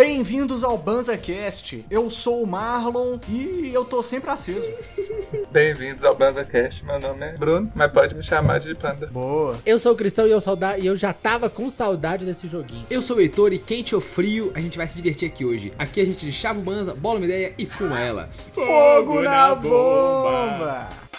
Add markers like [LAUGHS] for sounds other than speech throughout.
Bem-vindos ao BanzaCast. Eu sou o Marlon e eu tô sempre aceso. [LAUGHS] Bem-vindos ao BanzaCast. Meu nome é Bruno, mas pode me chamar de Panda. Boa. Eu sou o Cristão e eu, sauda... e eu já tava com saudade desse joguinho. Eu sou o Heitor e quente ou frio, a gente vai se divertir aqui hoje. Aqui a gente chava o Banza, bola uma ideia e fuma ela. Fogo na bomba!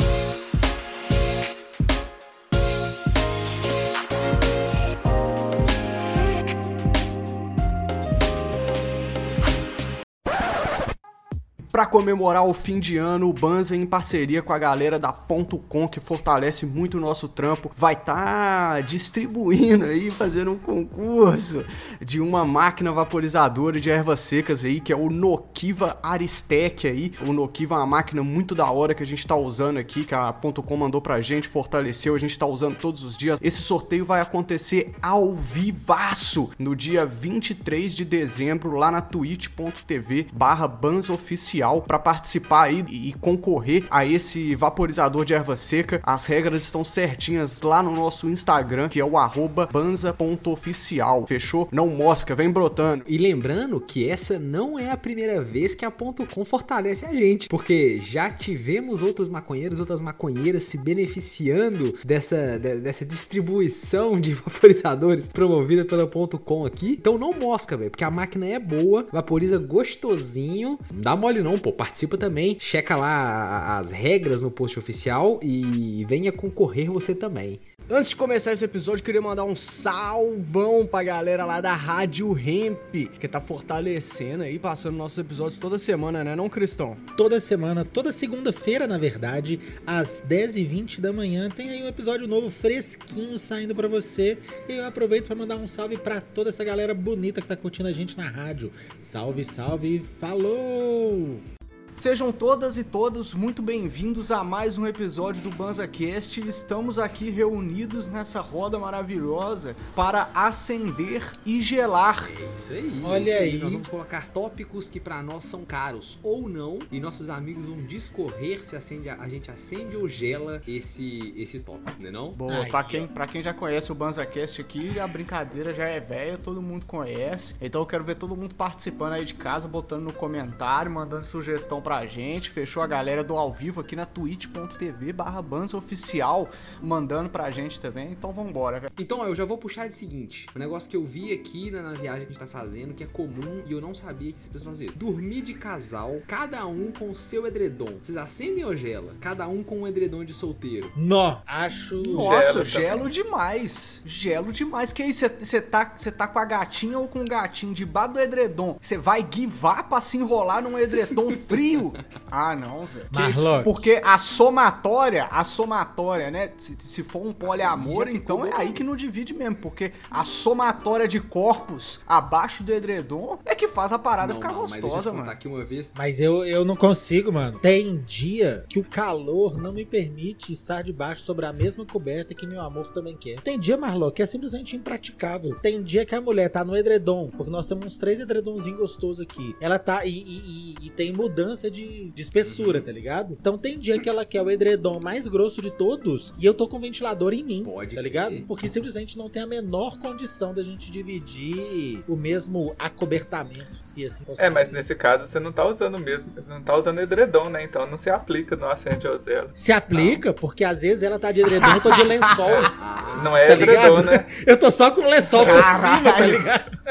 Para comemorar o fim de ano, o Banza, em parceria com a galera da Ponto Com, que fortalece muito o nosso trampo, vai estar tá distribuindo aí, fazendo um concurso de uma máquina vaporizadora de ervas secas aí, que é o Nokiva Aristec aí. O Nokiva é uma máquina muito da hora que a gente tá usando aqui, que a Ponto Com mandou pra gente, fortaleceu, a gente tá usando todos os dias. Esse sorteio vai acontecer ao vivaço no dia 23 de dezembro, lá na twitch.tv barra Banza Oficial para participar aí e concorrer a esse vaporizador de erva seca. As regras estão certinhas lá no nosso Instagram, que é o banza.oficial. Fechou? Não mosca, vem brotando. E lembrando que essa não é a primeira vez que a Ponto Com fortalece a gente, porque já tivemos outros maconheiros, outras maconheiras se beneficiando dessa, dessa distribuição [LAUGHS] de vaporizadores promovida pela Ponto Com aqui. Então não mosca, velho, porque a máquina é boa, vaporiza gostosinho, não dá mole não não, pô, participa também. Checa lá as regras no post oficial e venha concorrer você também. Antes de começar esse episódio, queria mandar um salvão pra galera lá da Rádio Hemp, que tá fortalecendo aí, passando nossos episódios toda semana, né, não, Cristão? Toda semana, toda segunda-feira, na verdade, às 10h20 da manhã, tem aí um episódio novo, fresquinho, saindo para você. E eu aproveito para mandar um salve para toda essa galera bonita que tá curtindo a gente na rádio. Salve, salve, falou! Sejam todas e todos muito bem-vindos a mais um episódio do BanzaCast. Estamos aqui reunidos nessa roda maravilhosa para acender e gelar. É isso aí. Olha isso aí. aí. Nós vamos colocar tópicos que para nós são caros ou não, e nossos amigos vão discorrer se acende, a gente acende ou gela esse esse tópico, né não? Boa, para quem, pra quem já conhece o BanzaCast aqui, a brincadeira já é velha, todo mundo conhece. Então eu quero ver todo mundo participando aí de casa, botando no comentário, mandando sugestão pra gente, fechou a galera do ao vivo aqui na twitch.tv barra oficial mandando pra gente também, então vambora. Velho. Então, eu já vou puxar de seguinte, um negócio que eu vi aqui na, na, viagem que a gente tá fazendo, que é comum e eu não sabia que esse pessoal fazia. Dormir de casal, cada um com o seu edredom. Vocês acendem ou gela? Cada um com um edredom de solteiro. Nó, acho... Nossa, gelo, gelo demais. Gelo demais. Que aí, você tá, tá com a gatinha ou com o gatinho debaixo do edredom? Você vai guivar pra se enrolar num edredom frio? [LAUGHS] frio. [LAUGHS] Ah, não, Zé. Marlon. Porque a somatória, a somatória, né? Se, se for um poliamor, então é aí que não divide mesmo. Porque a somatória de corpos abaixo do edredom é que faz a parada não, ficar não, gostosa, mano. Aqui uma vez. Mas eu, eu não consigo, mano. Tem dia que o calor não me permite estar debaixo sobre a mesma coberta que meu amor também quer. Tem dia, Marlon, que é simplesmente impraticável. Tem dia que a mulher tá no edredom, porque nós temos uns três edredomzinhos gostosos aqui. Ela tá. E, e, e, e tem mudança diferença de, de espessura, tá ligado? Então tem dia que ela quer o edredom mais grosso de todos e eu tô com o ventilador em mim. Pode. Tá ligado? Porque simplesmente não tem a menor condição da gente dividir o mesmo acobertamento, se assim É, mas dizer. nesse caso você não tá usando mesmo, não tá usando edredom, né? Então não se aplica no acende zero. Se aplica, não. porque às vezes ela tá de edredom, eu tô de lençol. [LAUGHS] não é tá edredom, ligado? né? [LAUGHS] Eu tô só com lençol por cima, tá ligado?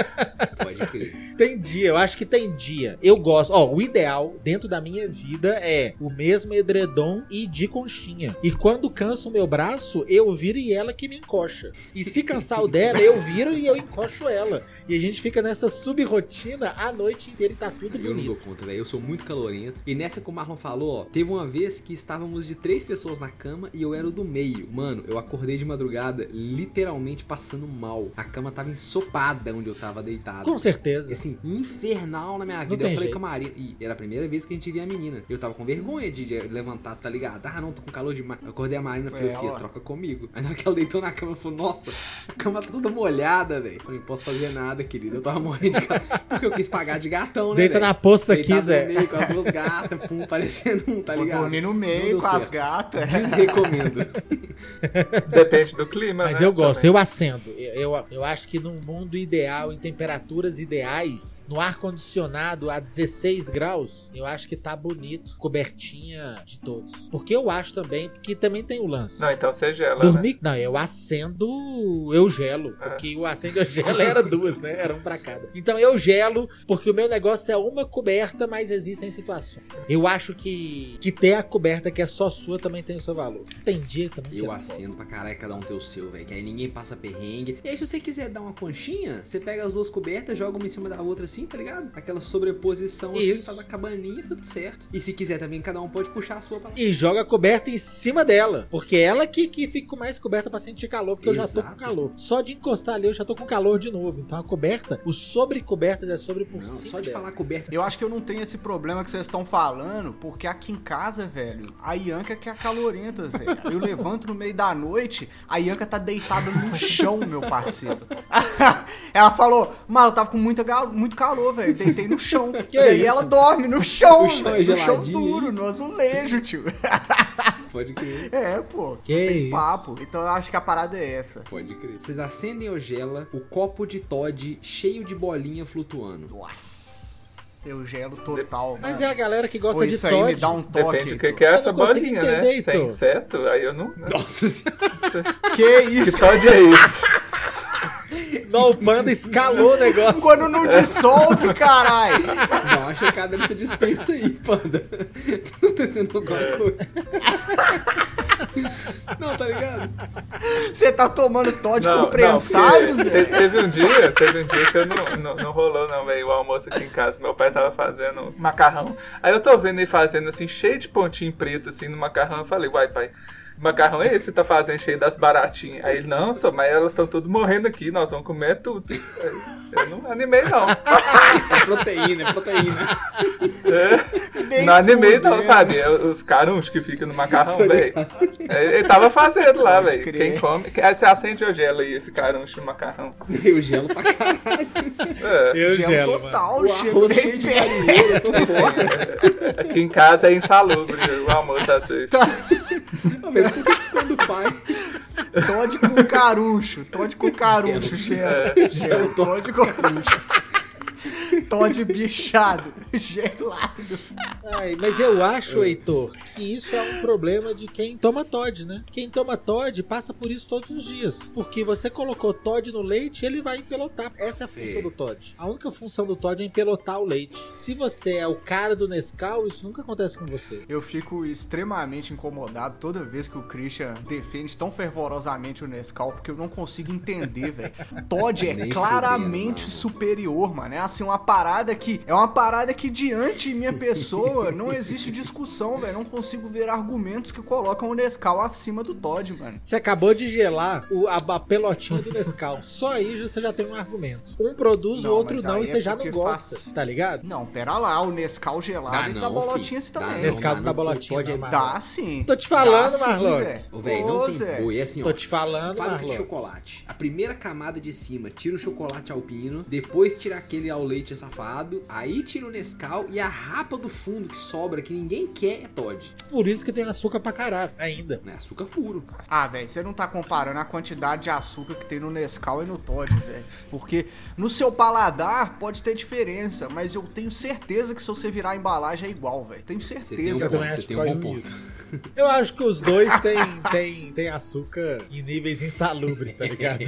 Pode crer. Tem dia, eu acho que tem dia. Eu gosto. Ó, o ideal dentro da minha vida é o mesmo edredom e de conchinha. E quando cansa o meu braço, eu viro e ela que me encoxa. E se cansar o dela, eu viro e eu encoxo ela. E a gente fica nessa sub-rotina a noite inteira e tá tudo bonito. Eu não dou conta, velho. Eu sou muito calorento. E nessa que o Marlon falou, ó, teve uma vez que estávamos de três pessoas na cama e eu era o do meio. Mano, eu acordei de madrugada literalmente passando mal. A cama tava ensopada onde eu tava deitado. Com certeza. Assim, infernal na minha vida. Eu falei jeito. com a Marina. E era a primeira vez que a gente via a menina. Eu tava com vergonha de levantar, tá ligado? Ah, não, tô com calor demais. Eu acordei a Marina e falei, filha, troca comigo. Aí na hora que ela deitou na cama, falou, nossa, a cama tá toda molhada, velho. Falei, não posso fazer nada, querido. Eu tava morrendo de calor. [LAUGHS] Porque eu quis pagar de gatão, né? Deita véio? na poça aqui, Zé. Meio, com as duas gatas, pum, parecendo um, tá ligado? Vou dormir no meio com as gatas. Desrecomendo. [LAUGHS] Depende do clima. Mas né, eu gosto, também. eu acendo. eu, eu acho que num mundo ideal, em temperaturas ideais, no ar-condicionado a 16 graus, eu acho que tá bonito, cobertinha de todos. Porque eu acho também que também tem o lance. Não, então você gela, né? Dormir. Não, eu acendo, eu gelo. É. Porque o acendo e eu gelo era duas, né? Era um pra cada. Então eu gelo, porque o meu negócio é uma coberta, mas existem situações. Eu acho que, que ter a coberta que é só sua também tem o seu valor. Tem dia também Eu acendo pra caralho, cada um tem o seu, velho. Que aí ninguém passa perrengue. E aí, se você quiser dar uma conchinha, você pega as duas cobertas, joga uma em cima da outra assim, tá ligado? Aquela sobreposição assim, Isso. faz a cabaninha, tudo certo. E se quiser também, cada um pode puxar a sua pra lá. E joga a coberta em cima dela. Porque ela que, que fica com mais coberta pra sentir calor, porque eu já tô com Exato. calor. Só de encostar ali eu já tô com calor de novo. Então a coberta, os sobre-cobertas é sobre por Não, cima. só de dela. falar coberta. Eu acho que eu não tenho esse problema que vocês estão falando, porque aqui em casa, velho, a Ianca que é calorenta, Zé. Eu levanto no meio da noite, a Ianca tá deitada no chão, meu parceiro. [LAUGHS] ela falou, mano, eu tava com muita gal- muito calor, velho. Deitei no chão. [LAUGHS] Que e aí ela dorme no chão, O chão é velho, no chão duro, no azulejo, tio. [LAUGHS] Pode crer. É, pô. Que tem isso? papo. Então eu acho que a parada é essa. Pode crer. Vocês acendem ou gela o copo de Todd cheio de bolinha flutuando. Nossa, eu gelo total, Mas mano. é a galera que gosta Pô, de isso aí me Todd. dá um toque. Depende do que, Heitor. que é essa bolinha, entender, né? Se é Heitor. inseto, aí eu não. Nossa [LAUGHS] senhora. Que Que isso? Todd é isso? Não, o panda escalou o negócio. Quando não dissolve, caralho. Dá uma checada nessa dispensa aí, panda. Tá acontecendo alguma coisa. Não, tá ligado? Você tá tomando Todd Não, com prensado, não, te- Teve um dia, teve um dia que eu não, não, não rolou, não, velho. O almoço aqui em casa. Meu pai tava fazendo macarrão. Aí eu tô vendo ele fazendo assim, cheio de pontinho preto, assim, no macarrão. Eu falei, uai, pai. Macarrão é esse que você tá fazendo cheio das baratinhas? Aí ele, não, só, mas elas estão tudo morrendo aqui, nós vamos comer tudo. Eu não animei, não. É proteína, é proteína. Nem não animei, não, fudendo. sabe? É Os carunchos que ficam no macarrão, velho. Ele ele tava fazendo lá, velho. Quem come. Você acende ou gela aí esse caruncho no macarrão. Eu gelo pra caralho. É. Eu Gelo gelo, mano. total, O nem cheio de eu tô fora. Aqui em casa é insalubre o almoço às vezes. Ô, ficando pai. Todd com carucho. Todd com carucho, gelo. Gelo, Todd com carucho. Todd bichado. [LAUGHS] Gelado. Ai, mas eu acho, Heitor, que isso é um problema de quem toma Todd, né? Quem toma Todd passa por isso todos os dias. Porque você colocou Todd no leite, ele vai empelotar. Essa é a função É. do Todd. A única função do Todd é empelotar o leite. Se você é o cara do Nescau, isso nunca acontece com você. Eu fico extremamente incomodado toda vez que o Christian defende tão fervorosamente o Nescau, porque eu não consigo entender, velho. [LAUGHS] Todd é claramente superior, mano. É assim, uma parada que. É uma parada que diante de minha pessoa não existe discussão, velho. Não consigo ver argumentos que colocam o Nescau acima do Todd, mano. Você acabou de gelar o- a, a pelotinha do Nescau. Só aí você já tem um argumento. Um produz, Não, o outro não, e você é já não gosta. faz- Tá ligado? Não, pera lá, o Nescau gelado Dá ele não, dá bolotinha fi. assim Dá também. não, Nescau dá dá bolotinha, Pode não. Marlon. Dá sim. Tô te falando, Dá Marlon. Ô, velho, não tem Zé. boi. É assim, ó. Tô te falando, Fábrica de Marlon. chocolate. A primeira camada de cima tira o chocolate alpino, depois tira aquele ao leite safado, aí tira o Nescau e a rapa do fundo que sobra, que ninguém quer, é Todd. Por isso que tem açúcar pra caralho, ainda. É açúcar puro. Ah, velho, você não tá comparando a quantidade de açúcar que tem no Nescau e no Todd, Zé. Porque no seu paladar pode ter diferença, mas eu tenho certeza que se você virar a embalagem é igual, velho. Tenho Você tem certeza. Eu também acho que tem um bom ponto. [LAUGHS] Eu acho que os dois têm, têm, têm açúcar em níveis insalubres, tá ligado?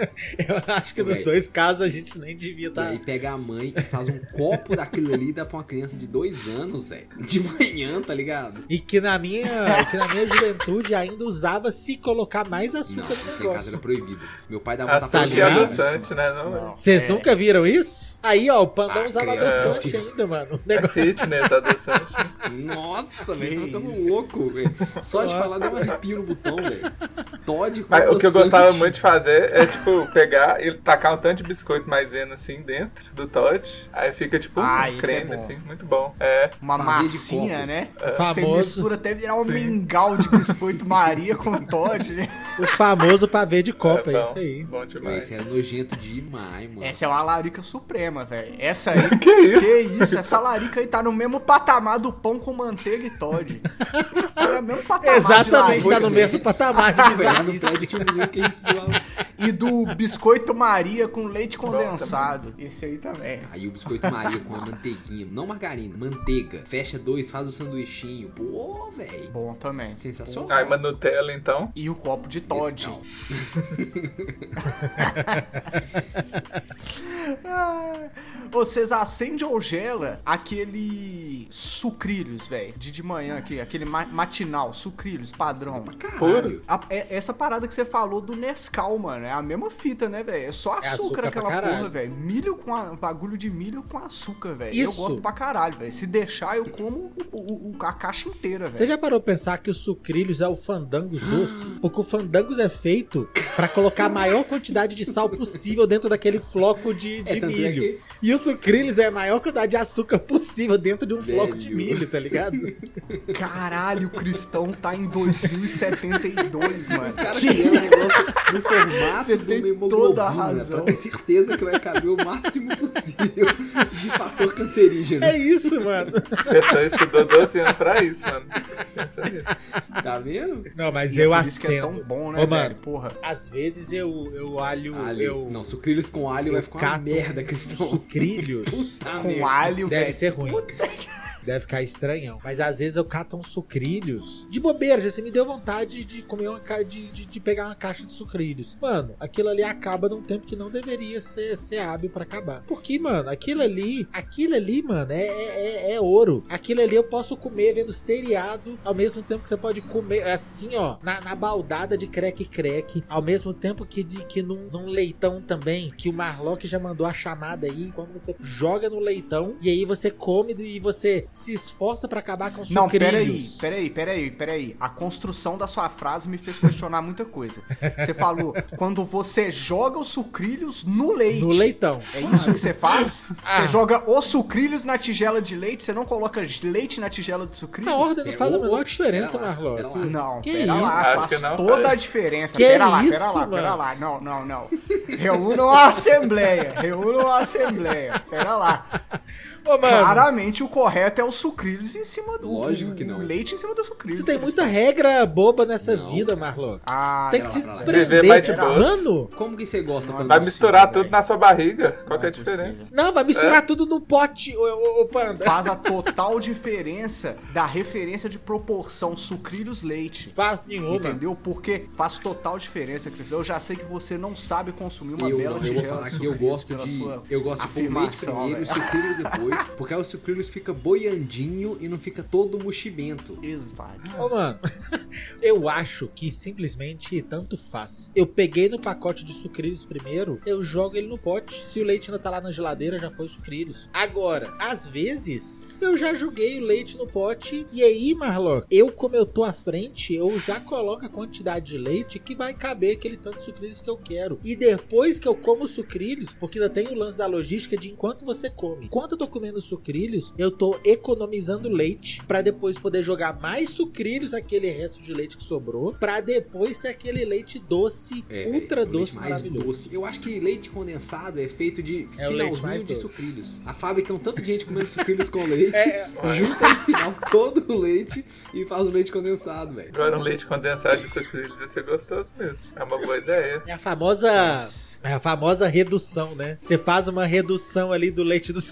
[LAUGHS] Eu acho que nos dois casos a gente nem devia E estar. aí pega a mãe e faz um copo daquilo ali dá pra uma criança de dois anos, velho. [LAUGHS] De manhã, tá ligado? E que na minha, que na minha juventude ainda usava se colocar mais Não, açúcar no em casa negócio. era proibido. Meu pai dava Açúcar tá ligado? adoçante, né? Não, Não. Vocês É. nunca viram isso? Aí, ó, o Pandão Ah, usava criança. adoçante ainda, mano. O É negócio... fitness, adoçante. Nossa, velho, tá ficando louco, velho. Só de Nossa. falar dá um arrepio no botão, velho. Todd com Mas o que eu adoçante. gostava muito de fazer é, tipo, pegar e tacar um tanto de biscoito maisena, assim, dentro do Todd. Aí fica, tipo, um Ah, isso é bom. assim, muito bom. É. Uma massinha, né? O Você famoso, mistura até virar um Sim. mingau de biscoito Maria com Todd, né? o famoso pavê de copa, é, bom, isso aí. Bom demais. Isso era nojento demais, mano. Essa é uma larica suprema, velho. Essa aí. [LAUGHS] Que isso? Que isso? Essa larica aí tá no mesmo patamar do pão com manteiga e Todd. No mesmo patamar Exatamente, tá no mesmo patamar de bizarrice. [LAUGHS] E do biscoito Maria com leite condensado. Esse aí também. Aí o biscoito Maria com a manteiguinha, não margarina, manteiga. Fecha dois, faz o sanduichinho. Pô, velho. Bom também. Sensacional. Ai, uma Nutella então. E o copo de Todd. [LAUGHS] Ah, Vocês acendem ou gela aquele sucrilhos, velho, de de manhã aqui, aquele ma- matinal, sucrilhos, padrão. Caralho. A- é- essa parada que você falou do Nescau, mano, é a mesma fita, né, velho? É só açúcar, açúcar pra aquela porra, velho. Milho com a, bagulho de milho com açúcar, velho. Eu gosto pra caralho, velho. Se deixar, eu como o- o- a caixa inteira, Você velho. já parou pra pensar que o sucrilhos é o fandangos doce? [GASPS] Porque o fandangos é feito pra colocar a maior quantidade de sal possível dentro daquele floco de, de É, tanto é milho. que- E o sucrilhos é a maior quantidade de açúcar possível dentro de um floco de Velho. milho, tá ligado? Caralho, o Cristão tá em 2072, [LAUGHS] mano. Os caras Que- negócio no formato Você tem toda a razão. pra ter certeza que vai caber o máximo possível de fator cancerígeno. É isso, mano. Pessoa estudou 12 anos pra isso, mano. Tá vendo? Não, mas E é eu que é acendo. tão bom, né, Ô, velho? mano, Porra. às vezes eu, eu alho, Alho. eu... Não, sucrilhos com alho vai eu ficar uma merda, Cristão. sucrilhos. [LAUGHS] Puta Com merda. alho, Deve velho. ser ruim. Deve ficar estranhão. Mas às vezes eu cato uns sucrilhos. De bobeira, já você me deu vontade de comer uma de, de, de pegar uma caixa de sucrilhos. Mano, aquilo ali acaba num tempo que não deveria ser, ser hábil pra acabar. Porque, mano, aquilo ali, aquilo ali, mano, é, é, é- é ouro. Aquilo ali eu posso comer vendo seriado ao mesmo tempo que você pode comer assim, ó, na, na baldada de creque-creque. Ao mesmo tempo que, de, que num, num leitão também, que o Marlock já mandou a chamada aí, quando você joga no leitão e aí você come e você se esforça pra acabar com os Não, peraí, peraí, peraí, peraí. A construção da sua frase me fez questionar muita coisa. Você falou, quando você joga os sucrilhos no leite. No leitão. É isso que você faz? Ah. Você joga os sucrilhos na tigela de leite, você não coloca leite na tigela de sucrilhos? A ordem não É, faz a menor diferença, lá, lá. Não, Que pera isso? lá, faz que não, toda a diferença. Que pera lá, isso, pera lá, pera lá. Não, não, não. Reúnam a assembleia, reúnam a assembleia. Pera lá. Ô, Claramente o correto é os sucrilhos em cima do Lógico que o não. leite em cima do sucrilhos. você tem muita regra boba nessa Não. vida, Marlock. Ah, Você tem que não, se não, desprender. Mano, Como que você gosta? Vai misturar tudo na sua barriga. Qual que é a é diferença? não, vai misturar tudo no pote, ô, ô, ô, Panda. Faz a total diferença da referência de proporção sucrilhos leite. Faz nenhuma. Entendeu? Porque faz total diferença, Cris. Eu já sei que você não sabe consumir uma Eu, bela não, eu vou falar de que eu sucrilhos gosto pela de. sua Eu gosto de leite primeiro e sucrilhos [LAUGHS] depois, porque aí o sucrilhos fica boiandinho e não fica todo muximento. Esvadio. Ô, mano, [LAUGHS] eu acho que simplesmente tanto faz. Eu peguei no pacote de sucrilhos primeiro, eu jogo ele no pote. Se o leite ainda tá lá na geladeira, já foi sucrilhos. Agora, às vezes, eu já joguei o leite no pote e aí, Marlock, eu, como eu tô à frente, eu já coloco a quantidade de leite que vai caber aquele tanto de sucrilhos que eu quero. E depois que eu como os sucrilhos, porque ainda tem o lance da logística de enquanto você come. Enquanto eu tô comendo sucrilhos, eu tô economizando leite pra depois poder jogar mais sucrilhos naquele resto de leite que sobrou, pra depois ter aquele leite doce, É, ultra leite doce, mais doce. Eu acho que leite condensado é feito de É o leite finalzinho mais de doce. sucrilhos. A fábrica é um tanto de gente comendo sucrilhos com [LAUGHS] leite, É, junta no final todo o leite e faz o leite condensado, velho. Agora um leite condensado de sucrilhos ia ser gostoso mesmo. É uma boa ideia. é a famosa É a famosa redução, né? Você faz uma redução ali do leite dos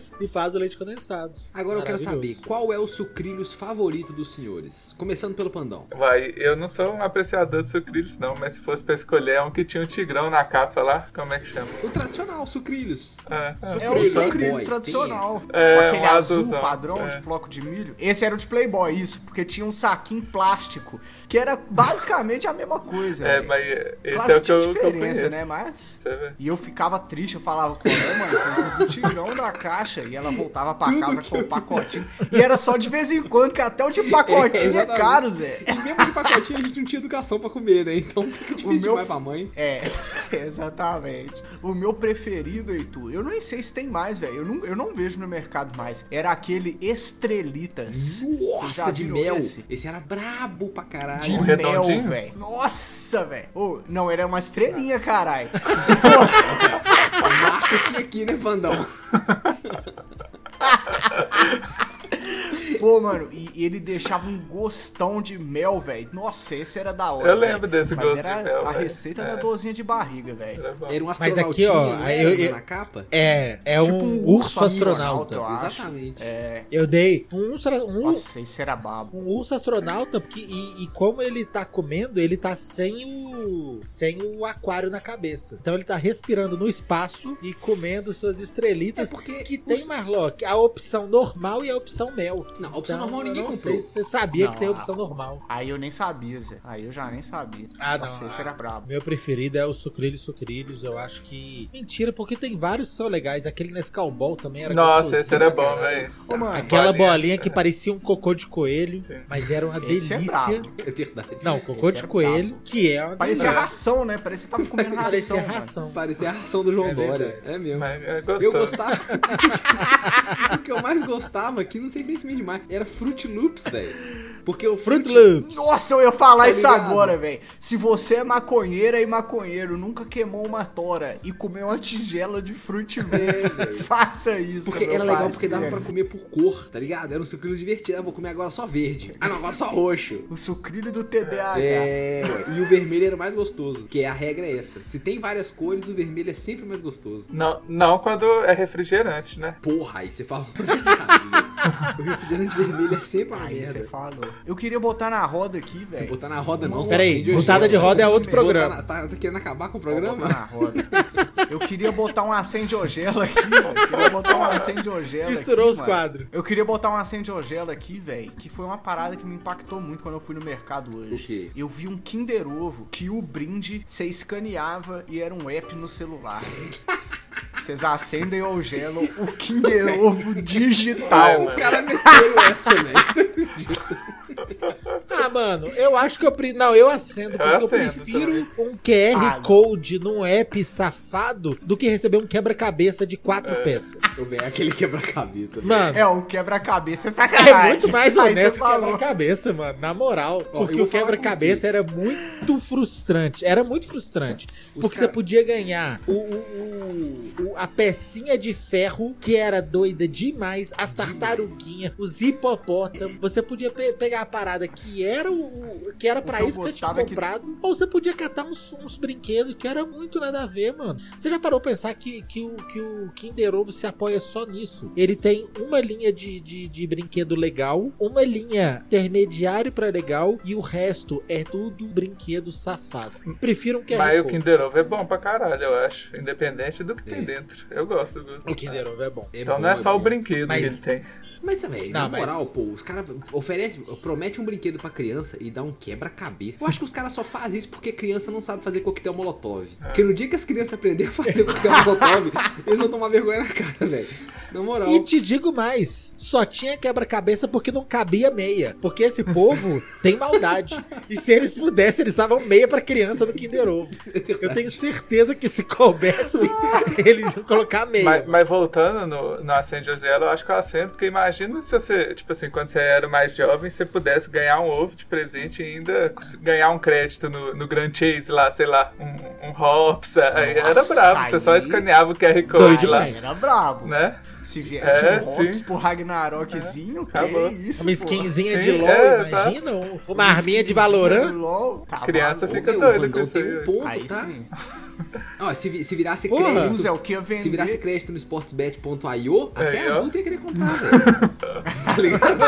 sucrilhos e faz o leite condensado. Agora eu quero saber, qual é o sucrilhos favorito dos senhores? Começando pelo pandão. Vai, eu não sou um apreciador de sucrilhos, não, mas se fosse pra escolher, é um que tinha um tigrão na capa lá. Como é que chama? O tradicional, sucrilhos. É, é. É o sucrilho tradicional. É, Aquele um azul azulzão, padrão é. de floco de milho. Esse era o de Playboy, isso, porque tinha um saquinho plástico, que era basicamente a mesma coisa. É, mas é, esse Claro é o que que eu, tinha que eu diferença, né? Mas. E eu ficava triste, eu falava, qual é, mano? O tigrão da caixa. E ela voltava pra casa com o pacotinho. E era só de vez em quando, que até o de pacotinho é, exatamente. caro, Zé. E mesmo de pacotinho a gente não tinha educação pra comer, né? Então fica difícil meu- demais pra mãe. É, [LAUGHS] exatamente. O meu preferido, Heitor, eu nem sei se tem mais, velho. Eu não, eu não vejo no mercado mais. Era aquele Estrelitas. Nossa, de mel. esse? Esse era brabo pra caralho. De Um mel, velho. Nossa, velho. Ô, não, era uma estrelinha, caralho. [LAUGHS] [LAUGHS] Marketing aqui, né, Vandão? [LAUGHS] Pô, mano, e, e ele deixava um gostão de mel, velho. Nossa, esse era da hora. Eu lembro desse Mas gosto era de mel, a receita É. da dorzinha de barriga, velho. Era um Mas astronautinha, aqui, ó, era, eu- eu- na capa? É, é Tipo um, urso astronauta. eu acho. Exatamente. É. Eu dei um urso, um, Nossa, esse era babo. um urso astronauta porque, e, e como ele tá comendo, ele tá sem o sem o aquário na cabeça. Então ele tá respirando no espaço e comendo suas estrelitas. É porque que tem, Marlock, a opção normal e a opção mel. Não, a opção Então, normal ninguém comprou. sei você sabia Não, que tem opção normal. Aí eu nem sabia, Zé. Aí eu já nem sabia. Ah, não. esse era brabo. Meu preferido é o Sucrilhos Sucrilhos. Eu acho que. Mentira, porque tem vários que são legais. Aquele Nescau Ball também era Nossa, esse era né, bom, velho. Aquela Bolinha. bolinha que [LAUGHS] parecia um cocô de coelho, Sim. mas era uma esse é delícia. brabo. É verdade. Não, cocô Esse de é coelho, brabo. que é uma Parecia delícia. ração, né? Parecia que tava comendo [LAUGHS] ração. Parecia mano. ração. Parecia a ração do João É Dória. É mesmo. É. Eu gostava. [LAUGHS] o que eu mais gostava, que não sei se me demais, era Fruit Loops, velho. Porque o Fruit Loops. Nossa, eu ia falar Tá isso ligado? agora, velho. Se você é maconheira e maconheiro, nunca queimou uma tora e comeu uma tigela de Fruit [LAUGHS] Loops, velho. faça isso, Porque meu era legal porque dava pra comer por cor, tá ligado? Era um sucrilho divertido. Ah, vou comer agora só verde. Ah, não, agora só roxo. O sucrilho do TDAH. É, e o vermelho era o mais gostoso, que a regra é essa. Se tem várias cores, o vermelho é sempre mais gostoso. Não, não quando é refrigerante, né? Porra, aí você fala. O refrigerante vermelho é sempre uma Aí você merda. falou. Eu queria botar na roda aqui, velho. Botar na roda não, Peraí, acende botada de roda é outro programa. na- tá, tá querendo acabar com o Vou botar programa? na roda. Eu queria botar um acende-ogela aqui, velho. Eu queria botar um acende-ogela Misturou aqui, os mano. quadros. Eu queria botar um acende-ogela aqui, velho, que foi uma parada que me impactou muito quando eu fui no mercado hoje. O quê? Eu vi um Kinder Ovo que o brinde você escaneava e era um app no celular. [LAUGHS] Vocês acendem ou gelam o Kinder Ovo digital. Os caras meteram essa, velho. [LAUGHS] Ah, mano, eu acho que eu. pre- Não, eu acendo, porque eu, acendo prefiro um QR Ah, não. Code num app safado do que receber um quebra-cabeça de quatro É. peças. Eu vejo aquele quebra-cabeça. Mano. É, o quebra-cabeça é sacanagem. É muito mais honesto você que o quebra-cabeça, mano. Na moral. Ó, porque eu o quebra-cabeça era muito frustrante. Era muito frustrante. Os porque cara- você podia ganhar o, o- o- o- a pecinha de ferro, que era doida demais, as tartaruguinhas, os hipopótamos. Você podia pe- pegar a parada que era o. o- que era pra que eu isso que você tinha é que- comprado. Ou você podia catar uns, uns brinquedos que era muito nada a ver, mano. Você já parou pra pensar que, que, o, que o Kinder Ovo se apoia só nisso? Ele tem uma linha de, de, de brinquedo legal, uma linha intermediário pra legal e o resto é tudo brinquedo safado. Prefiro um QR Mas o. Kinder Ovo é bom pra caralho, eu acho. Independente do que tem É. dentro. Eu gosto do gosto. O Kinder Ovo é bom. Então bom, não é só o bom. brinquedo Mas- que ele tem. Mas, velho, Não, na mas- moral, pô, os caras oferecem, promete um brinquedo pra criança e dá um quebra-cabeça. Eu acho que os caras só fazem isso porque criança não sabe fazer coquetel molotov. Porque no dia que as crianças aprenderem a fazer coquetel molotov, [LAUGHS] eles vão tomar vergonha na cara, velho. Na moral. E te digo mais, só tinha quebra-cabeça porque não cabia meia. Porque esse povo [LAUGHS] tem maldade. E se eles pudessem, eles estavam meia pra criança no Kinder Ovo. [LAUGHS] Eu tenho certeza que se coubesse, eles iam colocar meia. Mas, mas voltando no, no Acende Ozelo, eu acho que eu acendo, porque imagina se você, tipo assim, quando você era mais jovem, você pudesse ganhar um ovo de presente e ainda ganhar um crédito no, no Grand Chase lá, sei lá, um, um Hops, aí era Nossa, bravo, você só aí- escaneava o QR Doido Code lá. Era brabo. né? Se viesse É, um Hobbs sim. pro Ragnarokzinho, que Acabou. isso, Uma skinzinha de LOL, é, imagina? um- Uma Uma arminha de Valorant. LOL, tá Criança maluco. fica doida com isso tem aí. um ponto, Aí tá? sim. Ó, se, se virasse Porra. crédito. É o que ia vender. Se virasse crédito no sportsbet.io, até Aí, ó. adulto ia querer comprar, velho. [LAUGHS] Tá ligado?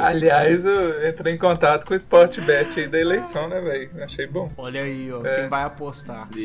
Aliás, eu entrei em contato com o Sportbet aí da eleição, né, velho? Achei bom. Olha aí, ó, É. quem vai apostar. [LAUGHS]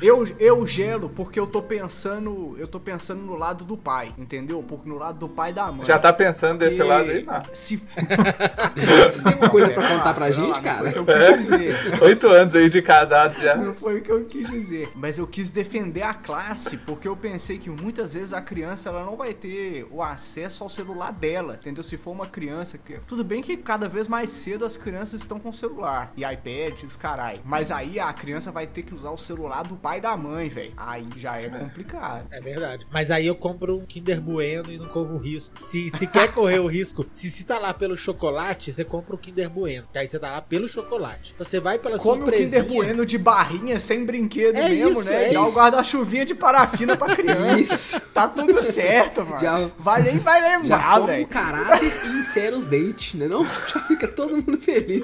Eu, eu gelo porque eu tô pensando, eu tô pensando no lado do pai, entendeu? Porque no lado do pai da mãe. Já tá pensando desse Porque lado aí, não? Se [LAUGHS] Você tem uma coisa pra contar lá, pra gente, cara? eu quis dizer. [LAUGHS] Oito anos aí de casado já. Não foi o que eu quis dizer. Mas eu quis defender a classe, porque eu pensei que muitas vezes a criança ela não vai ter o acesso ao celular dela, entendeu? Se for uma criança que. Tudo bem que cada vez mais cedo as crianças estão com celular e iPad, os carai. Mas aí a criança vai ter que usar o celular do pai e da mãe, velho. Aí já é complicado. É verdade. Mas aí eu compro um Kinder Bueno e não corro o risco. Se, se quer correr o risco, se se tá lá pelo chocolate, você compra o Kinder Bueno. Que aí você tá lá pelo chocolate. Então Você vai pela Come o surpresinha. Kinder Bueno de barrinha, sem brinquedo É mesmo, isso, né? é Dá o guarda-chuvinha de parafina pra [LAUGHS] criança. Isso. Tá tudo certo, mano. Já- Vai nem vai Já lembrar, forma o velho. caráter e insere os dentes, né não? [LAUGHS] Já fica todo mundo feliz.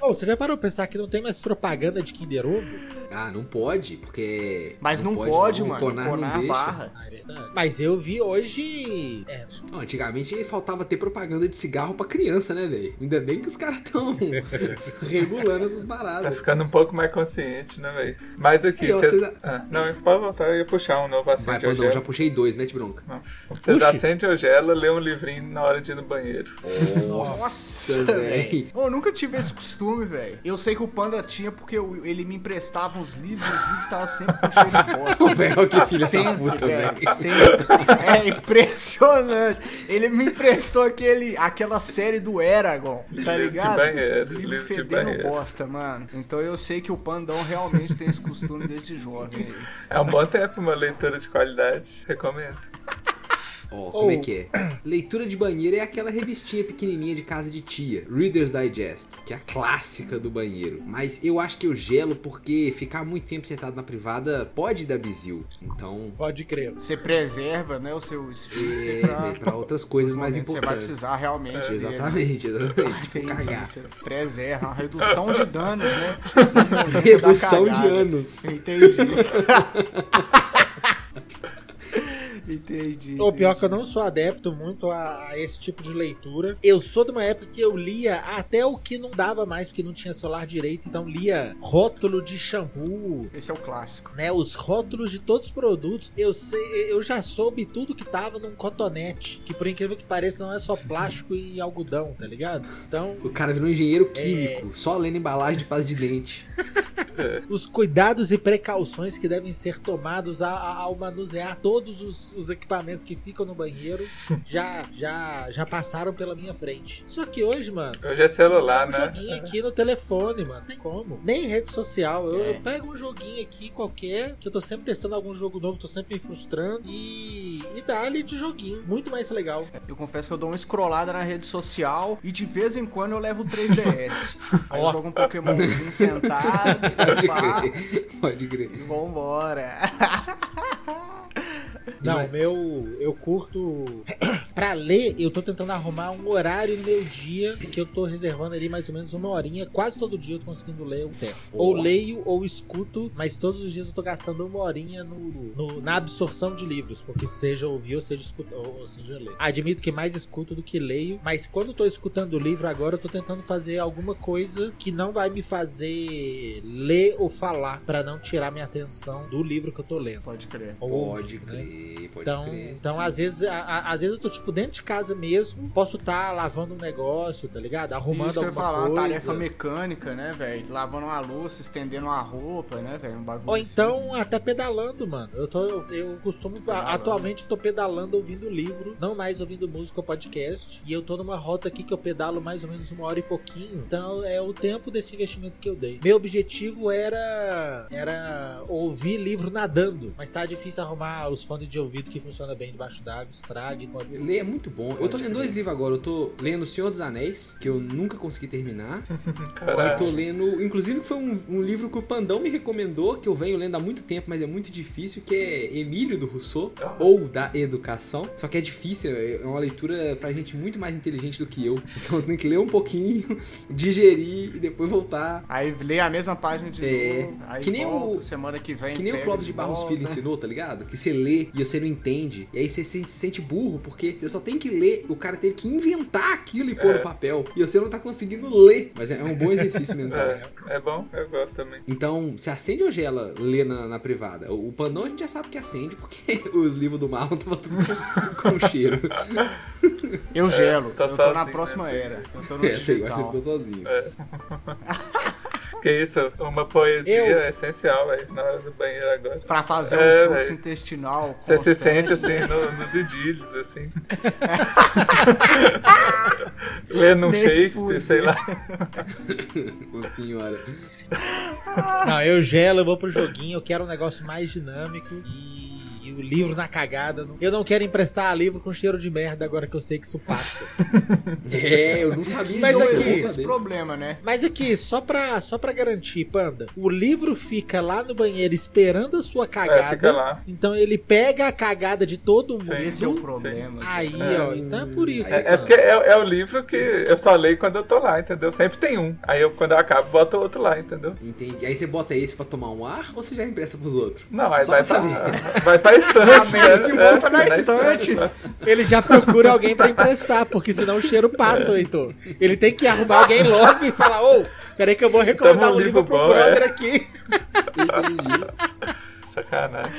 Ô, você já parou pra pensar que não tem mais propaganda de Kinder Ovo? Ah, não pode, porque... Mas não, pode, não, mano. O Conar, não deixa. barra. Ah, é verdade. Mas eu vi hoje. É, Não, antigamente faltava ter propaganda de cigarro pra criança, né, velho? Ainda bem que os caras tão [LAUGHS] regulando essas Tá paradas. ficando um pouco mais consciente, né, velho? Mas aqui, Aí, vocês- Ah, não, pode voltar, eu ia puxar um novo Vai, acende ou Pandão, gela. já puxei dois, mete bronca. Não. Vocês acendem ou gela, lê um livrinho na hora de ir no banheiro. Nossa, velho. Eu nunca tive esse costume, velho. Eu sei que o Panda tinha porque eu- ele me emprestava uns livros os livros estavam sempre com cheio de bosta. [LAUGHS] Velho, que filha da sempre, puta, velho. velho. Sempre. É impressionante. Ele me emprestou aquele, aquela série do Eragon, tá ligado? banheiro, Livro livro de fedendo bosta, mano. Então eu sei que o Pandão realmente tem esse costume desde jovem. É um bom tempo uma leitura de qualidade. Recomendo. Ó, como é Ou- que é? Leitura de banheiro é aquela revistinha pequenininha de casa de tia, Reader's Digest, que é a clássica do banheiro. Mas eu acho que eu gelo porque ficar muito tempo sentado na privada pode dar bizil. Então, pode crer. Você preserva, né, o seu é, esfíncter né, pra outras coisas mais importantes. Você vai precisar realmente dele. Exatamente, exatamente. Tipo, cagar. você preserva, uma redução de danos, né? [LAUGHS] Redução de anos. Entendi. [LAUGHS] entendi. O pior que eu não sou adepto muito a, a esse tipo de leitura. Eu sou de uma época que eu lia até o que não dava mais, porque não tinha celular direito, então lia rótulo de shampoo, Esse é o clássico. né? Os rótulos de todos os produtos. Eu sei, eu já soube tudo que tava num cotonete, que por incrível que pareça não é só plástico e algodão, tá ligado? Então, O cara virou engenheiro É. químico, só lendo embalagem de pasta de dente. [LAUGHS] [LAUGHS] os cuidados e precauções que devem ser tomados ao manusear todos os, os equipamentos que ficam no banheiro já, já, já passaram pela minha frente. Só que hoje, mano, Hoje é celular, um né? joguinho aqui no telefone, mano. Tem como. Nem rede social. Eu, É. eu pego um joguinho aqui qualquer, que eu tô sempre testando algum jogo novo, tô sempre me frustrando. E, e dá-lhe de joguinho. Muito mais legal. Eu confesso que eu dou uma scrollada na rede social e de vez em quando eu levo o 3DS. [LAUGHS] Aí eu jogo um Pokémonzinho sentado, Pode crer. Pode crer. vambora. [LAUGHS] Não, Mas- meu. Eu curto. [COUGHS] pra ler, eu tô tentando arrumar um horário no meu dia que eu tô reservando ali mais ou menos uma horinha. Quase todo dia eu tô conseguindo ler um tempo. Ou leio ou escuto, mas todos os dias eu tô gastando uma horinha no, no- na absorção de livros, porque seja ouvir ou seja escutar, ou, ou seja ler. Admito que mais escuto do que leio, mas quando eu tô escutando o livro agora, eu tô tentando fazer alguma coisa que não vai me fazer ler ou falar, pra não tirar minha atenção do livro que eu tô lendo. Pode crer. Pode ouvir, né? Crer, pode Então, crer. então às vezes, a- a- às vezes eu tô tipo dentro de casa mesmo, posso estar lavando um negócio, tá ligado? Arrumando Isso alguma falar, uma coisa. tarefa mecânica, né, velho? Lavando uma louça, estendendo uma roupa, né, velho? Um bagulho Ou assim. então até pedalando, mano. Eu tô eu, eu costumo Pedalando. atualmente eu tô pedalando ouvindo livro, não mais ouvindo música ou podcast, e eu tô numa rota aqui que eu pedalo mais ou menos uma hora e pouquinho. Então é o tempo desse investimento que eu dei. Meu objetivo era era ouvir livro nadando, mas tá difícil arrumar os fones de ouvido que funciona bem debaixo d'água, estrague, pode Ler é muito bom. Eu tô lendo dois livros agora. Eu tô lendo O Senhor dos Anéis, que eu nunca consegui terminar. [LAUGHS] Eu tô lendo. Inclusive, foi um, um livro que o Pandão me recomendou, que eu venho lendo há muito tempo, mas é muito difícil, que é Emílio do Rousseau, ou da Educação. Só que é difícil, é uma leitura pra gente muito mais inteligente do que eu. Então eu tenho que ler um pouquinho, [LAUGHS] digerir e depois voltar. Aí lê a mesma página de É, novo, aí que nem volta, o- semana que vem Que nem o Clóvis de Barros volta. Filho ensinou, tá ligado? Que você lê e você não entende. E aí você se se sente burro, porque você só tem que ler. O cara teve que inventar aquilo e pôr É. no papel. E você não tá conseguindo ler. Mas é é um bom [LAUGHS] exercício mental. É, é bom, eu gosto também. Então, você acende ou gela ler na, na privada? O, o Pandão a gente já sabe que acende, porque [LAUGHS] os livros do Marlon tava tudo com, com cheiro. Eu gelo, tô eu tô sozinho, na próxima né? era. Eu tô no [LAUGHS] É, agora você digital. ficou sozinho. Que isso, uma poesia Eu- é essencial, velho, na hora do banheiro agora. Pra fazer É, um fluxo velho. intestinal Você se sente assim no- nos idílios, assim. [LAUGHS] Lendo um Nem Shakespeare, fudeu. sei lá. [LAUGHS] Nossa senhora. Não, eu gelo, eu vou pro joguinho, eu quero um negócio mais dinâmico e, o livro na cagada. Eu não quero emprestar livro com cheiro de merda agora que eu sei que isso passa. [LAUGHS] É, eu não sabia Mas aqui- esse problema, né? Mas aqui, só pra, só pra garantir, Panda, o livro fica lá no banheiro esperando a sua É, cagada. fica lá. Então ele pega a cagada de todo mundo. Sim. Esse é o problema. Aí, É. ó, então é por isso. É, é porque é, é o livro que eu só leio quando eu tô lá, entendeu? Sempre tem um. Aí eu, quando eu acabo, boto outro lá, entendeu? Entendi. Aí você bota esse pra tomar um ar ou você já empresta pros outros? Não, aí Só vai pra, [LAUGHS] vai pra estante. Realmente né? de volta É, na estante. Ele já procura alguém pra emprestar, porque senão o cheiro passa, Heitor. Ele tem que arrumar alguém logo e falar, ô, peraí que eu vou recomendar Tamo um um livro livro pro bom, brother é. aqui. Entendi. Sacanagem.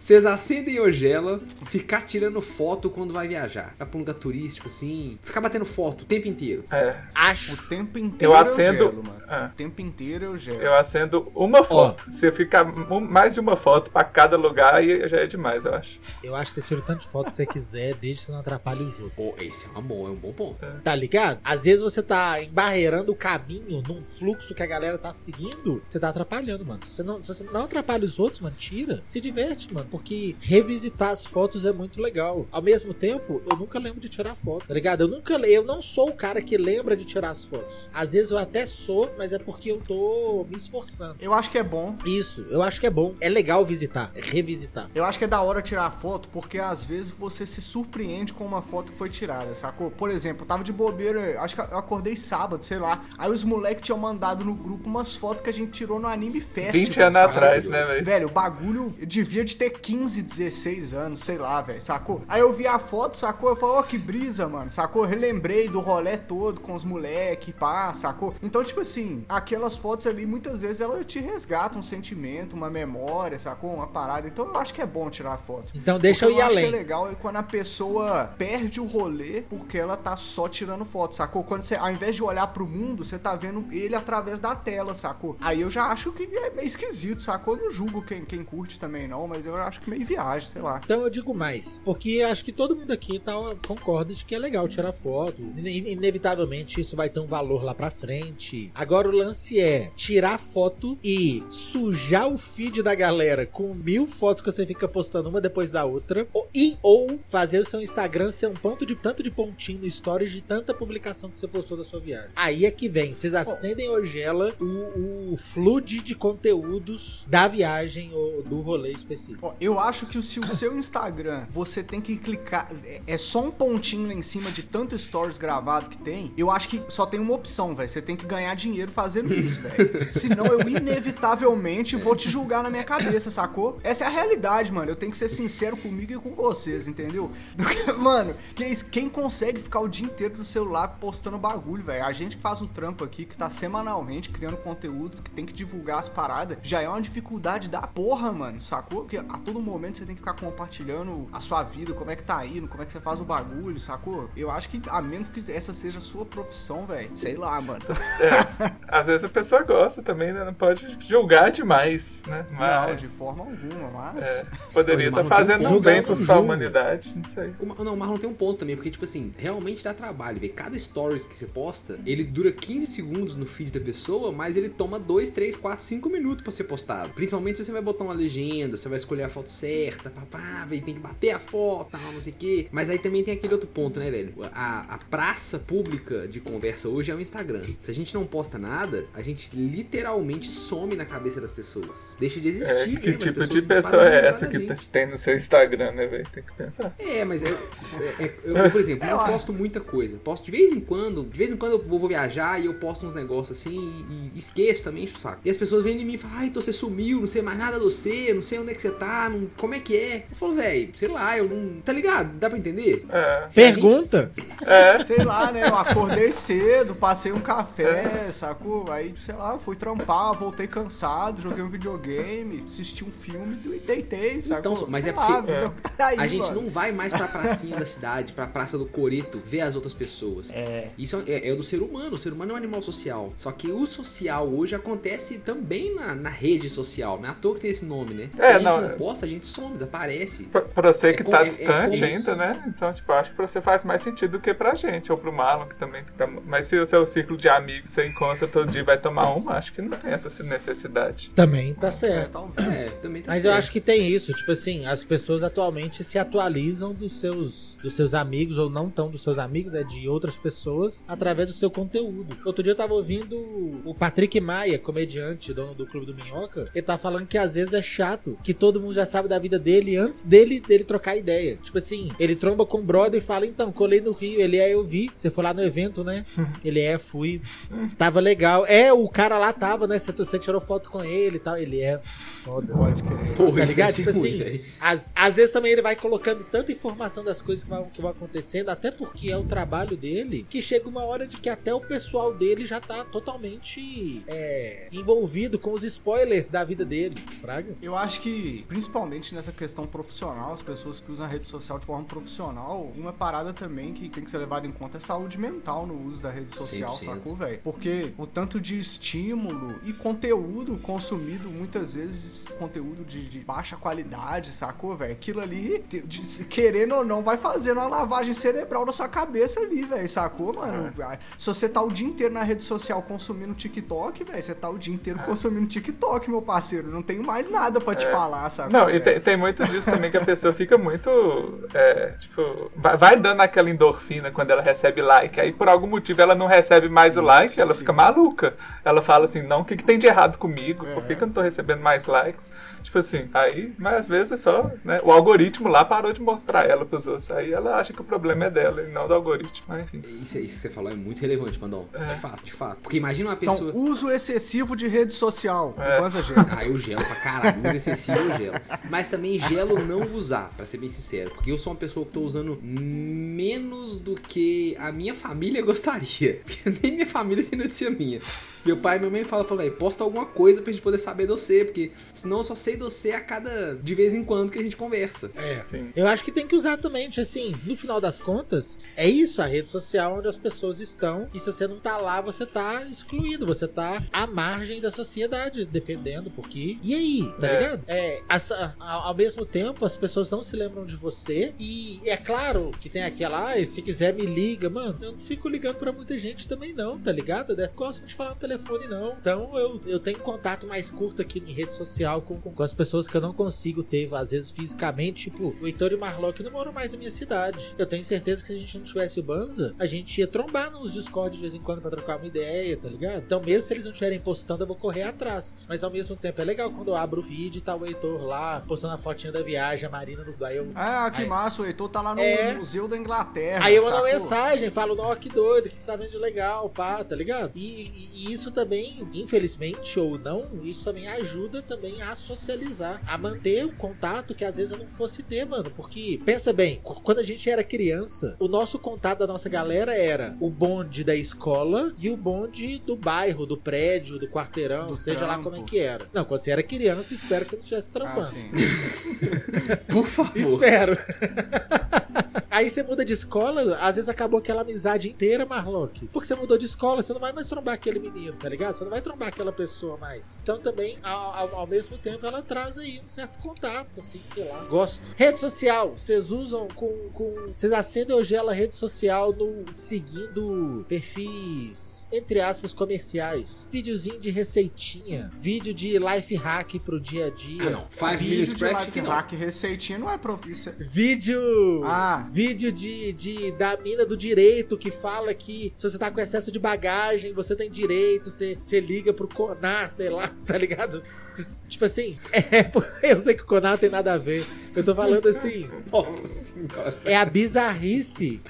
Vocês acendem ogela, ficar tirando foto quando vai viajar. Pra um lugar turístico, assim. Ficar batendo foto o tempo inteiro. É, Acho. O tempo inteiro Eu acendo- gelo, mano. Ah. O tempo inteiro eu gelo. eu acendo uma foto. Se eu ficar um- mais de uma foto pra cada lugar, aí já é demais, eu acho. Eu acho que você tira o tanto de foto que você quiser, desde que você não atrapalhe os outros. Pô, esse é, uma boa, é um bom ponto. Tá ligado? Às vezes você tá embarreirando o caminho num fluxo que a galera tá seguindo, você tá atrapalhando, mano. Se você não, se você não atrapalha os outros, mano, tira. Se diverte, mano. Porque revisitar as fotos é muito legal. Ao mesmo tempo, eu nunca lembro de tirar foto, tá ligado? Eu nunca le- eu não sou o cara que lembra de tirar as fotos. Às vezes eu até sou, mas é porque eu tô me esforçando. Eu acho que é bom. Isso, eu acho que é bom. É legal visitar, é revisitar. Eu acho que é da hora tirar foto, porque às vezes você se surpreende com uma foto que foi tirada, sacou? Por exemplo, eu tava de bobeira, acho que eu acordei sábado, sei lá. Aí os moleques tinham mandado no grupo umas fotos que a gente tirou no Anime Festival. 20 anos sabe? atrás, né, velho? Velho, o bagulho devia de ter 15, 16 anos, sei lá, velho, sacou? Aí eu vi a foto, sacou? Eu falei, ó, que brisa, mano, sacou? Eu relembrei do rolê todo com os moleques, pá, sacou? Então, tipo assim, aquelas fotos ali, muitas vezes elas te resgatam um sentimento, uma memória, sacou? Uma parada. Então eu acho que é bom tirar foto. Então deixa O eu ir acho além. que é legal é quando a pessoa perde o rolê porque ela tá só tirando foto, sacou? Quando você, ao invés de olhar pro mundo, você tá vendo ele através da tela, sacou? Aí eu já acho que é meio esquisito, sacou? Eu não julgo quem, quem curte também não, mas eu acho que meio viagem, sei lá. Então eu digo mais, porque acho que todo mundo aqui tá, concorda de que é legal tirar foto. In- Inevitavelmente isso vai ter um valor lá pra frente. Agora o lance é tirar foto e sujar o feed da galera com mil fotos que você fica postando uma depois da outra. Ou, e ou fazer o seu Instagram ser um ponto de tanto de pontinho no stories de tanta publicação que você postou da sua viagem. Aí é que vem, vocês acendem gela o, o flood de conteúdos da viagem ou do rolê específico. Eu acho que se o seu Instagram você tem que clicar, é, é só um pontinho lá em cima de tanto stories gravado que tem, eu acho que só tem uma opção, velho. Você tem que ganhar dinheiro fazendo isso, velho. Senão eu inevitavelmente vou te julgar na minha cabeça, sacou? Essa é a realidade, mano. Eu tenho que ser sincero comigo e com vocês, entendeu? [LAUGHS] Mano, quem, consegue ficar o dia inteiro no celular postando bagulho, velho? A gente que faz um trampo aqui, que tá semanalmente criando conteúdo, que tem que divulgar as paradas, já é uma dificuldade da porra, mano, sacou? Porque a todo momento você tem que ficar compartilhando a sua vida, como é que tá indo, como é que você faz o bagulho, sacou? Eu acho que, a menos que essa seja a sua profissão, velho, sei lá, mano. É, às vezes a pessoa gosta também, né? Não pode julgar demais, né? Não, Mas de forma alguma, mas... é, poderia Mas estar tem fazendo um bem pra não sua julga. humanidade, não sei. O, não, o Marlon tem um ponto também, porque, tipo assim, realmente dá trabalho, velho. Cada stories que você posta, ele dura 15 segundos no feed da pessoa, mas ele toma 2, 3, 4, 5 minutos pra ser postado. Principalmente se você vai botar uma legenda, você vai escolher a foto certa, papá, velho, tem que bater a foto, tal, não sei o quê. Mas aí também tem aquele outro ponto, né, velho? A, a praça pública de conversa hoje é o Instagram. Se a gente não posta nada, a gente literalmente some na cabeça das pessoas. Deixa de existir. É, que as tipo de pessoa é essa que gente. tá- tem no seu Instagram, né, velho? Tem que pensar. É, mas eu, é- é- eu, eu, por exemplo, eu [LAUGHS] posto muita coisa. Posto de vez em quando, de vez em quando eu vou, vou viajar e eu posto uns negócios assim e, e esqueço também, encho o saco. E as pessoas vêm em mim e falam, ai, então você sumiu, não sei mais nada de você, não sei onde é que você tá, não- como é que é. Eu falo, velho, sei lá, eu não. Tá ligado? Dá pra entender? É. Se a gente- Pergunta? É, [LAUGHS] Sei lá, né? Eu acordei cedo, passei um café, sacou? Aí, sei lá, fui trampar, voltei cansado, joguei um videogame, assisti um filme e deitei, sacou? Então, mas Sei é lá, porque- a vida tá aí, A gente mano. não vai mais pra pracinha da cidade, pra praça do Coreto, ver as outras pessoas. É. Isso é, é do ser humano. O ser humano é um animal social. Só que o social hoje acontece também na, na rede social. Não é à toa que tem esse nome, né? Se É, a gente não, não, é- posta, a gente some, desaparece. pra, pra você que É tá é- é distante como- ainda, né? Então, tipo, acho que pra você faz mais sentido do que pra gente, ou pro Marlon, que também tá... Mas se o seu círculo de amigos você encontra todo dia e vai tomar uma, acho que não tem essa necessidade. Também tá É, certo. talvez. É, também tá Mas certo. eu acho que tem isso, tipo assim, as pessoas atualmente se atualizam dos seus, dos seus amigos, ou não tão dos seus amigos, é de outras pessoas, através do seu conteúdo. Outro dia eu tava ouvindo o Patrick Maia, comediante, dono do Clube do Minhoca, ele tá falando que às vezes é chato, que todo mundo já sabe da vida dele antes dele, dele trocar ideia. Tipo assim, ele tromba com o brother e fala, então, colei no Rio, ele é, eu vi, você foi lá no evento, né? [LAUGHS] Ele é, fui, tava legal. É, o cara lá tava, né? Você, você tirou foto com ele e tal, ele é foda. Pode crer. Porra, Tá ligado? Tipo assim, às, às vezes também ele vai colocando tanta informação das coisas que vão, que vão acontecendo, até porque é o trabalho dele, que chega uma hora de que até o pessoal dele já tá totalmente é, envolvido com os spoilers da vida dele, fraga? Eu acho que, principalmente nessa questão profissional, as pessoas que usam a rede social de forma profissional, uma parada também que tem que ser levada em conta é saúde mental no uso da rede social, 100%. sacou, velho? Porque o tanto de estímulo e conteúdo consumido, muitas vezes conteúdo de, de baixa qualidade, sacou, velho? Aquilo ali, de- de- querendo ou não, vai fazendo uma lavagem cerebral na sua cabeça ali, velho, sacou, mano? Se você tá o dia inteiro na rede social consumindo TikTok, velho, você tá o dia inteiro consumindo TikTok, meu parceiro. Não tenho mais nada pra te falar, sacou? Não, e tem, tem muito disso também que a pessoa fica muito. é, tipo, vai, vai dando aquela endorfina quando ela recebe like. Aí por algum motivo ela não recebe mais o like, ela sim. fica maluca. Ela fala assim: não, o que, que tem de errado comigo? Por que, É. que eu não tô recebendo mais likes? Tipo assim, aí, mas às vezes é só, né? O algoritmo lá parou de mostrar ela pros outros. Aí ela acha que o problema é dela e não do algoritmo. Mas enfim. Isso, isso que você falou é muito relevante, Mandão. É. De fato, de fato. Porque imagina uma Então, pessoa. uso excessivo de rede social. É. O Banza gela. Ah, eu gelo pra caralho. Uso excessivo, eu gelo. Mas também gelo não usar, pra ser bem sincero. Porque eu sou uma pessoa que tô usando menos do que a minha família [LAUGHS] gostaria. Porque nem minha família tem notícia minha. Meu pai e minha mãe falam, falam, "Véi, posta alguma coisa pra gente poder saber de você. Porque senão eu só sei de você a cada. de vez em quando que a gente conversa. É. Sim. Eu acho que tem que usar também, tipo assim, no final das contas, é isso, a rede social onde as pessoas estão, e se você não tá lá, você tá excluído, você tá à margem da sociedade, dependendo, porque. E aí, tá É. ligado? É, as- a- ao mesmo tempo, as pessoas não se lembram de você, e é claro que tem aquela, ah, se quiser me liga, mano, eu não fico ligando pra muita gente também, não, tá ligado? Eu gosto de falar no telefone, não. Então eu, eu tenho contato mais curto aqui em rede social com, com, com as pessoas que eu não consigo ter, às vezes fisicamente, tipo, o Heitor e o Marlock não moram mais na minha cidade. Eu tenho certeza que se a gente não tivesse o Banza, a gente ia trombar nos Discord de vez em quando pra trocar uma ideia, tá ligado? Então, mesmo se eles não estiverem postando, eu vou correr atrás. Mas ao mesmo tempo é legal quando eu abro o vídeo e tá o Heitor lá, postando a fotinha da viagem, a Marina no Aí eu, Ah, que Aí- massa, o Heitor tá lá no É. Museu da Inglaterra. Aí eu mando mensagem, falo, ó, que doido, que você tá de legal, pá, tá ligado? E, e- e isso também, infelizmente ou não, isso também ajuda também a socializar, a manter o contato que às vezes eu não fosse ter, mano. Porque, pensa bem, qu- quando a gente era criança, o nosso contato da nossa galera era o bonde da escola e o bonde do bairro, do prédio, do quarteirão, Do seja lá trampo. como é que era. Não, quando você era criança, espero que você não estivesse Ah, trampando. sim. [LAUGHS] Por favor. Espero. [LAUGHS] Aí você muda de escola, às vezes acabou aquela amizade inteira, Marlock. Porque você mudou de escola, você não vai mais trombar aquele menino, tá ligado? Você não vai trombar aquela pessoa mais. Então também, ao, ao- ao mesmo tempo, ela traz aí um certo contato, assim, sei lá. Gosto. Rede social, vocês usam com. vocês acendem ou gelam a rede social no, seguindo perfis, entre aspas, comerciais. Videozinho de receitinha. Vídeo de life hack pro dia a dia. Ah, não. Five Vídeo Minutes de life não. hack receitinha não é profissão. Vídeo. Ah. Vídeo de, de da mina do direito que fala que se você tá com excesso de bagagem, você tem direito, você, você liga pro Conar, sei lá, [LAUGHS] tá ligado? Cê- tipo assim, [LAUGHS] é, eu sei que o Conar não tem nada a ver. Eu tô falando assim, Nossa senhora. é a bizarrice.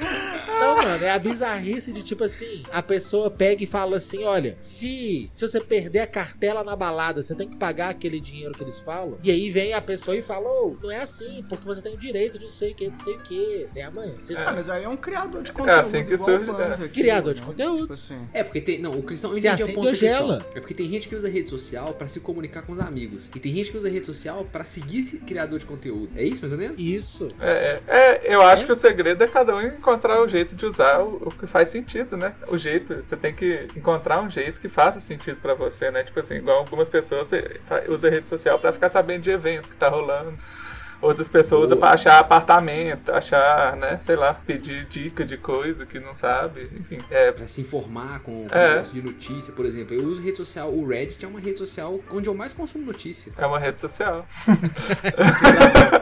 Não, mano, é a bizarrice de tipo assim, a pessoa pega e fala assim, olha, se, se você perder a cartela na balada, você tem que pagar aquele dinheiro que eles falam. E aí vem a pessoa e fala, ô, não é assim, porque você tem o direito de não sei o que, não sei o que. Tem a mãe. Você, Ah, mas aí é um criador de conteúdo. assim que surge, né? aqui, Criador de né? conteúdo. Tipo assim. É, porque tem. Não, o cristão. Se acende cristão. gela. É porque tem gente que usa rede social pra se comunicar com os amigos. E tem gente que usa rede social pra seguir esse criador de conteúdo. É isso, mais ou menos? Isso. É, é, eu acho É? que o segredo é cada um encontrar o jeito de usar o, o que faz sentido, né? O jeito, você tem que encontrar um jeito que faça sentido pra você, né? Tipo assim, igual algumas pessoas você fa- usa rede social pra ficar sabendo de evento que tá rolando. Outras pessoas pra achar apartamento, achar, né, sei lá, pedir dica de coisa que não sabe, enfim. É, Pra se informar com, com É. negócio de notícia, por exemplo. Eu uso rede social, o Reddit é uma rede social onde eu mais consumo notícia. é uma rede social. [LAUGHS]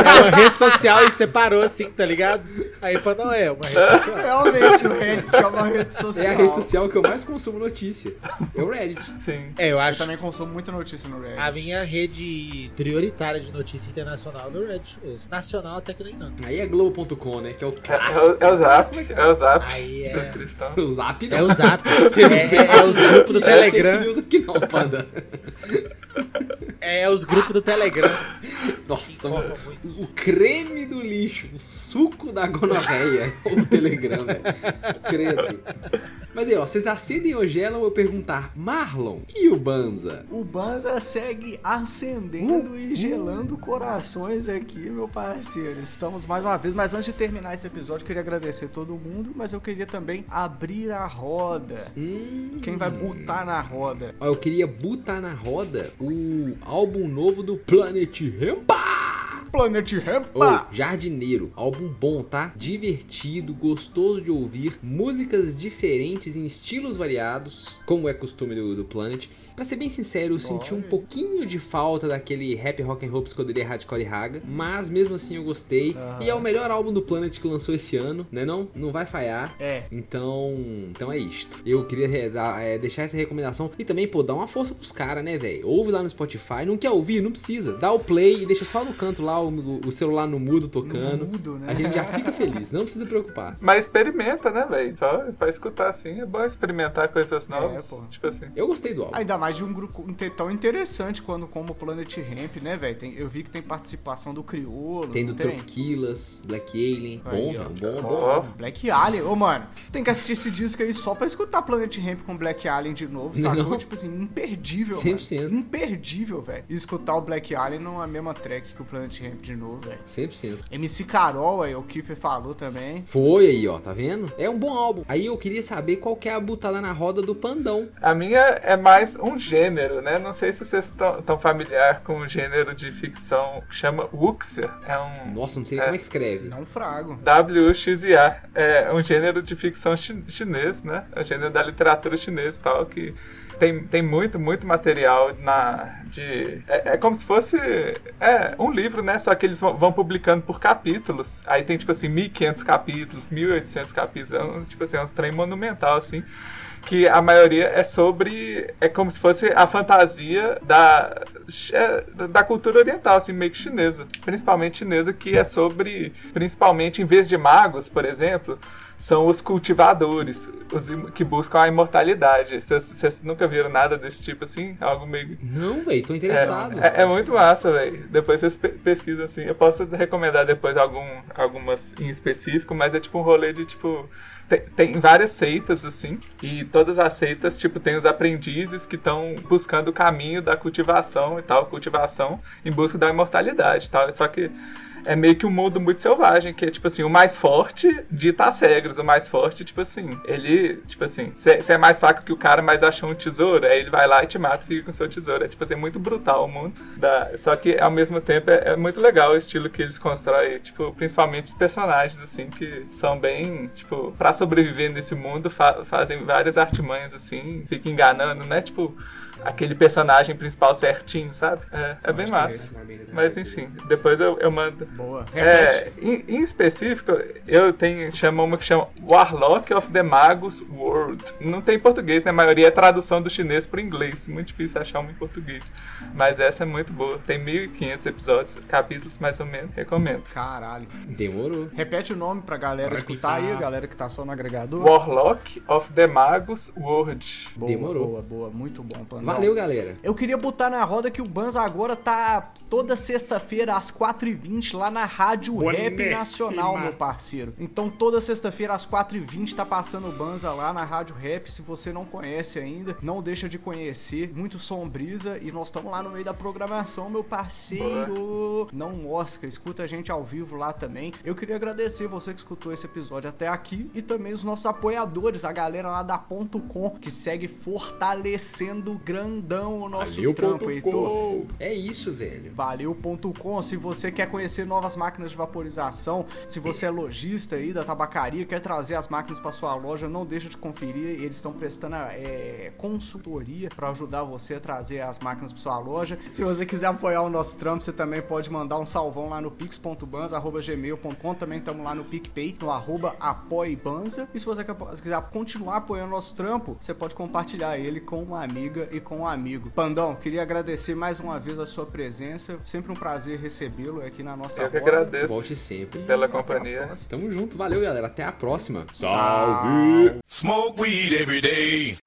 É uma [LAUGHS] rede social e separou assim, tá ligado? Aí pra não é uma rede social. Realmente, o Reddit é uma rede social. É a rede social que eu mais consumo notícia. É o Reddit. Sim. É, eu Eu acho também consumo muita notícia no Reddit. a minha rede prioritária de notícia internacional é o Reddit mesmo. Nacional até que nem tanto. Aí é Globo.com, né? Que é o É, é, clássico. o, é o Zap, é o Zap. Aí é. cristãos. O Zap não. É o Zap. [LAUGHS] É, é- é os grupos do Não é Telegram. news aqui não, Panda. É os grupos do Telegram. Nossa, muito. o creme do lixo, o suco da gonorreia, o Telegram, velho. Credo. Mas aí, ó, vocês acendem ou gelam eu perguntar, Marlon e o Banza? O Banza segue acendendo e gelando corações aqui, meu parceiro. Estamos mais uma vez, mas antes de terminar esse episódio, eu queria agradecer todo mundo, mas eu queria também abrir a roda. Hum. Quem vai botar na roda? Ó, eu queria botar na roda o álbum novo do Planet Rampa! Planet Rampa! Jardineiro, álbum bom, tá? Divertido, gostoso de ouvir, músicas diferentes em estilos variados, como é costume do, do Planet. Pra ser bem sincero, eu senti um pouquinho de falta daquele rap rock and roll psicodelia hardcore e raga, mas mesmo assim eu gostei. Aham. E é o melhor álbum do Planet que lançou esse ano, né não? Não vai falhar. É, Então, então é isto. Eu queria é, deixar essa recomendação e também, pô, dar uma força pros caras, né, velho? Ouve lá no Spotify, não quer ouvir? Não precisa. Dá o play e deixa só no canto lá o, o celular no mudo tocando. no mudo, né? A gente já fica feliz, não precisa preocupar. Mas experimenta, né, velho? Só pra escutar assim, é bom experimentar coisas novas. pô. tipo assim. Eu gostei do álbum. Ainda mais de um grupo tão interessante quando como o Planet Ramp, né, velho? Eu vi que tem participação do Criolo. Tem do não tem? Tropiquilas, Black Alien. Aí, Bom, ó. Bom, bom. Black Alien. Ô, mano, tem que assistir esse disco aí só pra escutar Planet Ramp com Black Alien de novo, Não. sacou? Tipo assim, imperdível, 100%. mano. Imperdível, velho. E escutar o Black Alien não é a mesma track que o Planet Ramp de novo, velho. 100%. MC Carol, aí, o Kiefer falou também. Foi aí, ó, tá vendo? É um bom álbum. Aí eu queria saber qual que é a butada na roda do Pandão. A minha é mais um gênero, né? Não sei se vocês estão familiar com o gênero de ficção que chama Wuxia. É um Nossa, não sei nem É. como é que escreve. Não frago. WXIA. É um gênero de ficção chi- chinês, né? É um gênero da literatura chinesa e tal, que tem, tem muito, muito material na de é, é como se fosse é um livro, né? Só que eles vão, publicando por capítulos. Aí tem tipo assim 1500 capítulos, 1800 capítulos, é um, tipo assim, é um trem monumental assim. Que a maioria é sobre. É como se fosse a fantasia da, é, da cultura oriental, assim, meio que chinesa. Principalmente chinesa, que é sobre. Principalmente, em vez de magos, por exemplo, são os cultivadores, os que buscam a imortalidade. Vocês- Vocês nunca viram nada desse tipo assim? Algo meio. Não, velho, tô interessado. É, é- é muito massa, velho. Depois vocês pe- pesquisam assim. Eu posso recomendar depois algum, algumas em específico, mas é tipo um rolê de tipo. Tem, tem várias seitas, assim, e todas as seitas, tipo, tem os aprendizes que estão buscando o caminho da cultivação e tal, cultivação em busca da imortalidade e tal. Só que é meio que um mundo muito selvagem, que é tipo assim, o mais forte dita as regras, o mais forte, tipo assim, ele, tipo assim, você é mais fraco que o cara, mas achou um tesouro, aí ele vai lá e te mata e fica com seu tesouro. É tipo assim, muito brutal o mundo. Da... Só que ao mesmo tempo é, é muito legal o estilo que eles constroem, tipo, principalmente os personagens, assim, que são bem, tipo, pra sobreviver nesse mundo, fa- fazem várias artimanhas, assim, ficam enganando, né? Tipo, aquele personagem principal certinho, sabe? É, é bem massa. crer. Mas enfim, depois eu, eu mando. Boa. É, em, em específico, eu tenho chama uma que chama Warlock of the Magus World. Não tem em português, né? A maioria é tradução do chinês para inglês. Muito difícil achar uma em português. Mas essa é muito boa. Tem 1500 episódios, capítulos mais ou menos. Recomendo. Caralho. Demorou. Repete o nome pra galera Pra escutar aí, a escutar. galera que tá só no agregador. Warlock of the Magus World. Boa, Demorou. boa, boa. Muito bom, Pandão. Valeu, galera. Eu queria botar na roda que o Banza agora tá toda sexta-feira às 4h20 lá na Rádio Rap. Nacional, meu parceiro. Então toda sexta-feira às 4h20 tá passando o Banza lá na Rádio Rap. Se você não conhece ainda, não deixa de conhecer. Muito sombrisa e nós estamos lá no meio da programação, meu parceiro. Não mosca, escuta a gente ao vivo lá também. Eu queria agradecer você que escutou esse episódio até aqui e também os nossos apoiadores, a galera lá da Ponto .com que segue fortalecendo grandão o nosso Valeu, trampo, ponto Heitor. com. É isso, velho. Valeu.com, se você quer conhecer novas máquinas de vaporização, se você é lojista aí da tabacaria, quer trazer as máquinas para sua loja, não deixa de conferir, eles estão prestando é, consultoria para ajudar você a trazer as máquinas para sua loja. Se você quiser apoiar o nosso trampo, você também pode mandar um salvão lá no pix.banza@gmail.com, também estamos lá no PicPay, no arroba apoiebanza. E se você quiser continuar apoiando nosso trampo, você pode compartilhar ele com uma amiga e com um amigo. Pandão, queria agradecer mais uma vez a sua presença. Sempre um prazer recebê-lo aqui na nossa Eu que roda. agradeço Volte sempre. Pela companhia. Tamo junto. Valeu, galera. Até a próxima. Salve! Smoke weed every day.